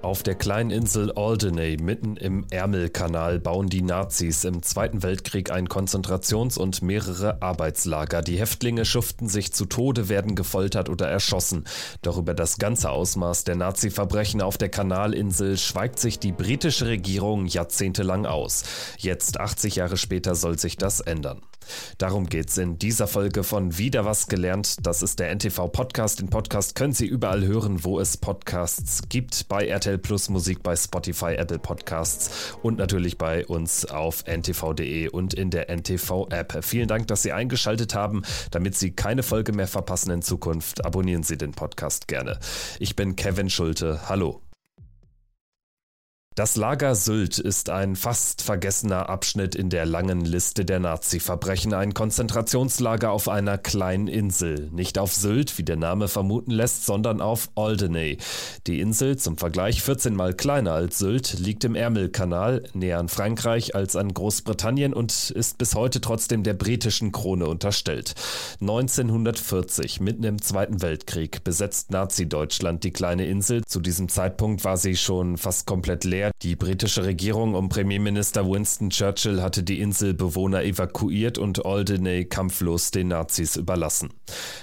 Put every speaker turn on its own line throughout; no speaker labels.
Auf der kleinen Insel Alderney, mitten im Ärmelkanal, bauen die Nazis im Zweiten Weltkrieg ein Konzentrations- und mehrere Arbeitslager. Die Häftlinge schuften sich zu Tode, werden gefoltert oder erschossen. Doch über das ganze Ausmaß der Nazi-Verbrechen auf der Kanalinsel schweigt sich die britische Regierung jahrzehntelang aus. Jetzt, 80 Jahre später, soll sich das ändern. Darum geht's in dieser Folge von Wieder was gelernt. Das ist der NTV Podcast. Den Podcast können Sie überall hören, wo es Podcasts gibt. Bei RTL Plus Musik, bei Spotify, Apple Podcasts und natürlich bei uns auf ntv.de und in der NTV App. Vielen Dank, dass Sie eingeschaltet haben. Damit Sie keine Folge mehr verpassen in Zukunft, abonnieren Sie den Podcast gerne. Ich bin Kevin Schulte. Hallo. Das Lager Sylt ist ein fast vergessener Abschnitt in der langen Liste der Nazi-Verbrechen, ein Konzentrationslager auf einer kleinen Insel. Nicht auf Sylt, wie der Name vermuten lässt, sondern auf Alderney. Die Insel, zum Vergleich 14 mal kleiner als Sylt, liegt im Ärmelkanal, näher an Frankreich als an Großbritannien und ist bis heute trotzdem der britischen Krone unterstellt. 1940, mitten im Zweiten Weltkrieg, besetzt Nazi-Deutschland die kleine Insel. Zu diesem Zeitpunkt war sie schon fast komplett leer die britische Regierung um Premierminister Winston Churchill hatte die Inselbewohner evakuiert und Alderney kampflos den Nazis überlassen.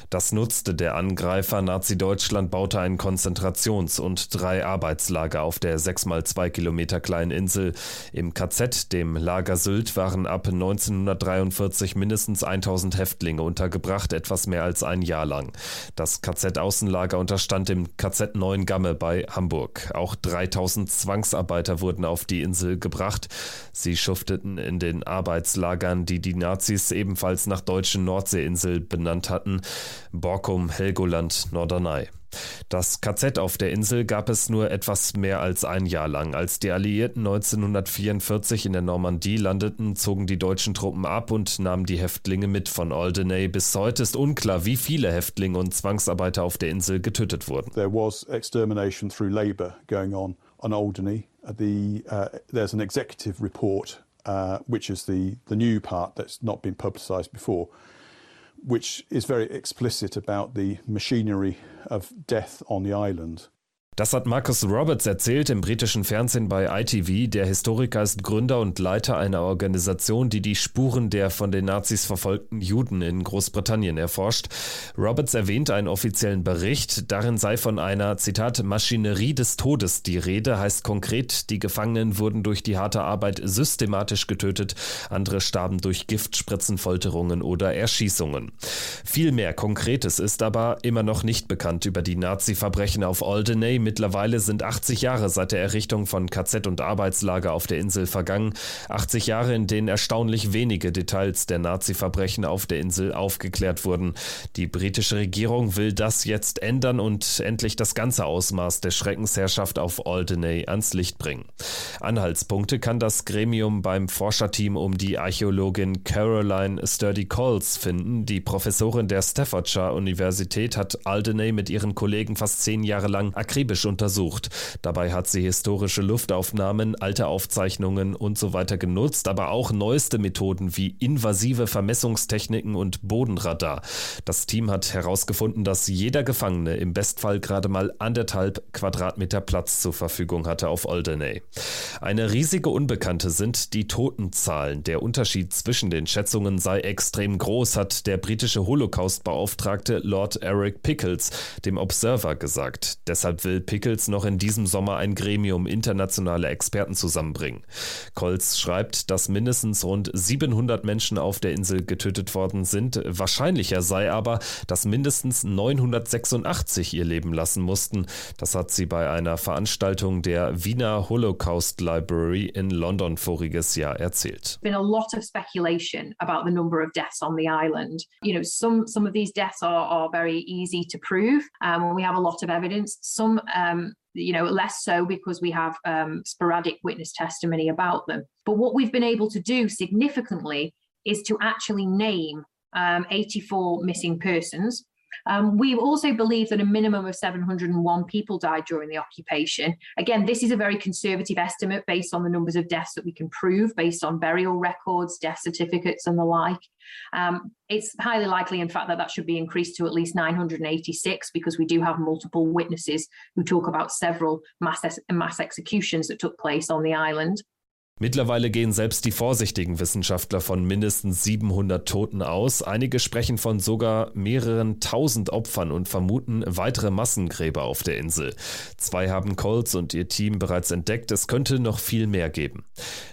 Das nutzte der Angreifer. Nazi-Deutschland baute ein Konzentrations- und drei Arbeitslager auf der sechs mal zwei Kilometer kleinen Insel. Im KZ, dem Lager Sylt, waren ab 1943 mindestens 1000 Häftlinge untergebracht, etwas mehr als ein Jahr lang. Das KZ-Außenlager unterstand im KZ Neuengamme bei Hamburg. Auch 3000 Zwangsarbeiter Mitarbeiter wurden auf die Insel gebracht. Sie schufteten in den Arbeitslagern, die die Nazis ebenfalls nach deutschen Nordseeinsel benannt hatten, Borkum, Helgoland, Norderney. Das KZ auf der Insel gab es nur etwas mehr als ein Jahr lang. Als die Alliierten 1944 in der Normandie landeten, zogen die deutschen Truppen ab und nahmen die Häftlinge mit von Alderney. Bis heute ist unklar, wie viele Häftlinge und Zwangsarbeiter auf der Insel getötet wurden.
There was extermination through labor going on on Alderney. The, uh, there's an executive report, uh, which is the, the new part that's not been publicised before, which is very explicit about the machinery of death on the island.
Das hat Marcus Roberts erzählt im britischen Fernsehen bei ITV. Der Historiker ist Gründer und Leiter einer Organisation, die die Spuren der von den Nazis verfolgten Juden in Großbritannien erforscht. Roberts erwähnt einen offiziellen Bericht. Darin sei von einer, Zitat, Maschinerie des Todes die Rede, heißt konkret, die Gefangenen wurden durch die harte Arbeit systematisch getötet, andere starben durch Giftspritzen, Folterungen oder Erschießungen. Viel mehr Konkretes ist aber immer noch nicht bekannt über die Nazi-Verbrechen auf Alderney Mittlerweile sind 80 Jahre seit der Errichtung von KZ und Arbeitslager auf der Insel vergangen. 80 Jahre, in denen erstaunlich wenige Details der Nazi-Verbrechen auf der Insel aufgeklärt wurden. Die britische Regierung will das jetzt ändern und endlich das ganze Ausmaß der Schreckensherrschaft auf Alderney ans Licht bringen. Anhaltspunkte kann das Gremium beim Forscherteam um die Archäologin Caroline Sturdy Coles finden. Die Professorin der Staffordshire Universität hat Alderney mit ihren Kollegen fast zehn Jahre lang akribisch akribisch untersucht. Dabei hat sie historische Luftaufnahmen, alte Aufzeichnungen und so weiter genutzt, aber auch neueste Methoden wie invasive Vermessungstechniken und Bodenradar. Das Team hat herausgefunden, dass jeder Gefangene im Bestfall gerade mal anderthalb Quadratmeter Platz zur Verfügung hatte auf Alderney. Eine riesige Unbekannte sind die Totenzahlen. Der Unterschied zwischen den Schätzungen sei extrem groß, hat der britische Holocaust-Beauftragte Lord Eric Pickles dem Observer gesagt. Deshalb will Pickles noch in diesem Sommer ein Gremium internationaler Experten zusammenbringen. Kolz schreibt, dass mindestens rund 700 Menschen auf der Insel getötet worden sind. Wahrscheinlicher sei aber, dass mindestens 986 ihr Leben lassen mussten. Das hat sie bei einer Veranstaltung der Wiener Holocaust Library in London voriges Jahr erzählt.
Been a lot of speculation about the number of deaths on the island. You know, some some of these deaths are, are very easy to prove, um, we have a lot of evidence. Some um, you know, less so because we have um, sporadic witness testimony about them. But what we've been able to do significantly is to actually name um, 84 missing persons. Um, we also believe that a minimum of 701 people died during the occupation. Again, this is a very conservative estimate based on the numbers of deaths that we can prove, based on burial records, death certificates, and the like. Um, it's highly likely, in fact, that that should be increased to at least 986 because we do have multiple witnesses who talk about several mass, mass executions that took place on the island.
Mittlerweile gehen selbst die vorsichtigen Wissenschaftler von mindestens 700 Toten aus. Einige sprechen von sogar mehreren tausend Opfern und vermuten weitere Massengräber auf der Insel. Zwei haben Colts und ihr Team bereits entdeckt, es könnte noch viel mehr geben.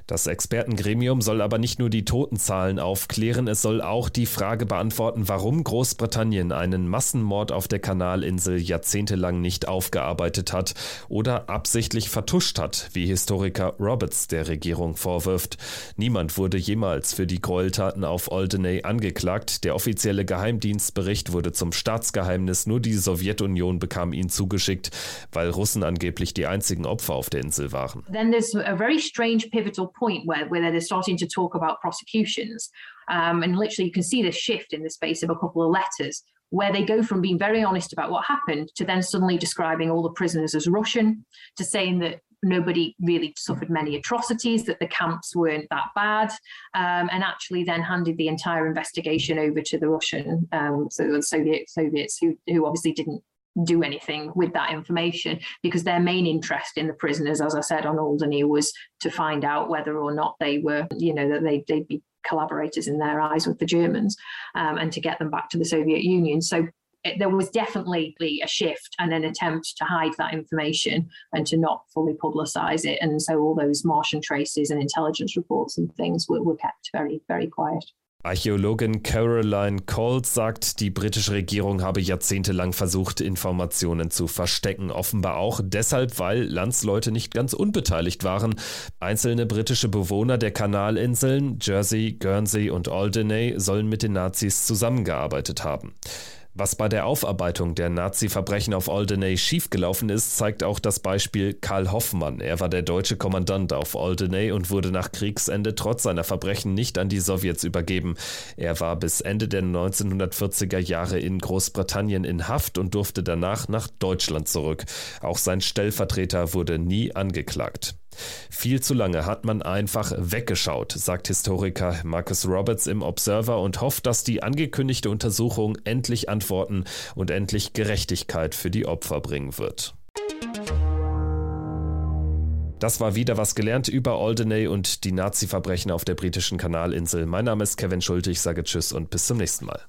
Das Expertengremium soll aber nicht nur die Totenzahlen aufklären, es soll auch die Frage beantworten, warum Großbritannien einen Massenmord auf der Kanalinsel jahrzehntelang nicht aufgearbeitet hat oder absichtlich vertuscht hat, wie Historiker Roberts der Regierung Regierung vorwirft. Niemand wurde jemals für die Gräueltaten auf Alderney angeklagt. Der offizielle Geheimdienstbericht wurde zum Staatsgeheimnis. Nur die Sowjetunion bekam ihn zugeschickt, weil Russen angeblich die einzigen Opfer auf der Insel waren.
Then there's a very strange pivotal point where, where they're starting to talk about prosecutions. Um, and literally you can see this shift in the space of a couple of letters where they go from being very honest about what happened to then suddenly describing all the prisoners as Russian, to saying that nobody really suffered many atrocities, that the camps weren't that bad, um, and actually then handed the entire investigation over to the Russian, um, so the Soviet Soviets who who obviously didn't do anything with that information because their main interest in the prisoners, as I said on Alderney, was to find out whether or not they were, you know, that they, they'd be collaborators in their eyes with the Germans um, and to get them back to the Soviet Union. So it, there was definitely a shift and an attempt to hide that information and to not fully publicize it. And so all those Martian traces and intelligence reports and things were, were kept very, very quiet.
Archäologin Caroline Coles sagt, die britische Regierung habe jahrzehntelang versucht, Informationen zu verstecken. Offenbar auch deshalb, weil Landsleute nicht ganz unbeteiligt waren. Einzelne britische Bewohner der Kanalinseln, Jersey, Guernsey und Alderney, sollen mit den Nazis zusammengearbeitet haben. Was bei der Aufarbeitung der Nazi-Verbrechen auf Alderney schiefgelaufen ist, zeigt auch das Beispiel Karl Hoffmann. Er war der deutsche Kommandant auf Alderney und wurde nach Kriegsende trotz seiner Verbrechen nicht an die Sowjets übergeben. Er war bis Ende der 1940er Jahre in Großbritannien in Haft und durfte danach nach Deutschland zurück. Auch sein Stellvertreter wurde nie angeklagt. Viel zu lange hat man einfach weggeschaut, sagt Historiker Marcus Roberts im Observer und hofft, dass die angekündigte Untersuchung endlich Antworten und endlich Gerechtigkeit für die Opfer bringen wird. Das war wieder was gelernt über Alderney und die Nazi-Verbrechen auf der britischen Kanalinsel. Mein Name ist Kevin Schulte, ich sage Tschüss und bis zum nächsten Mal.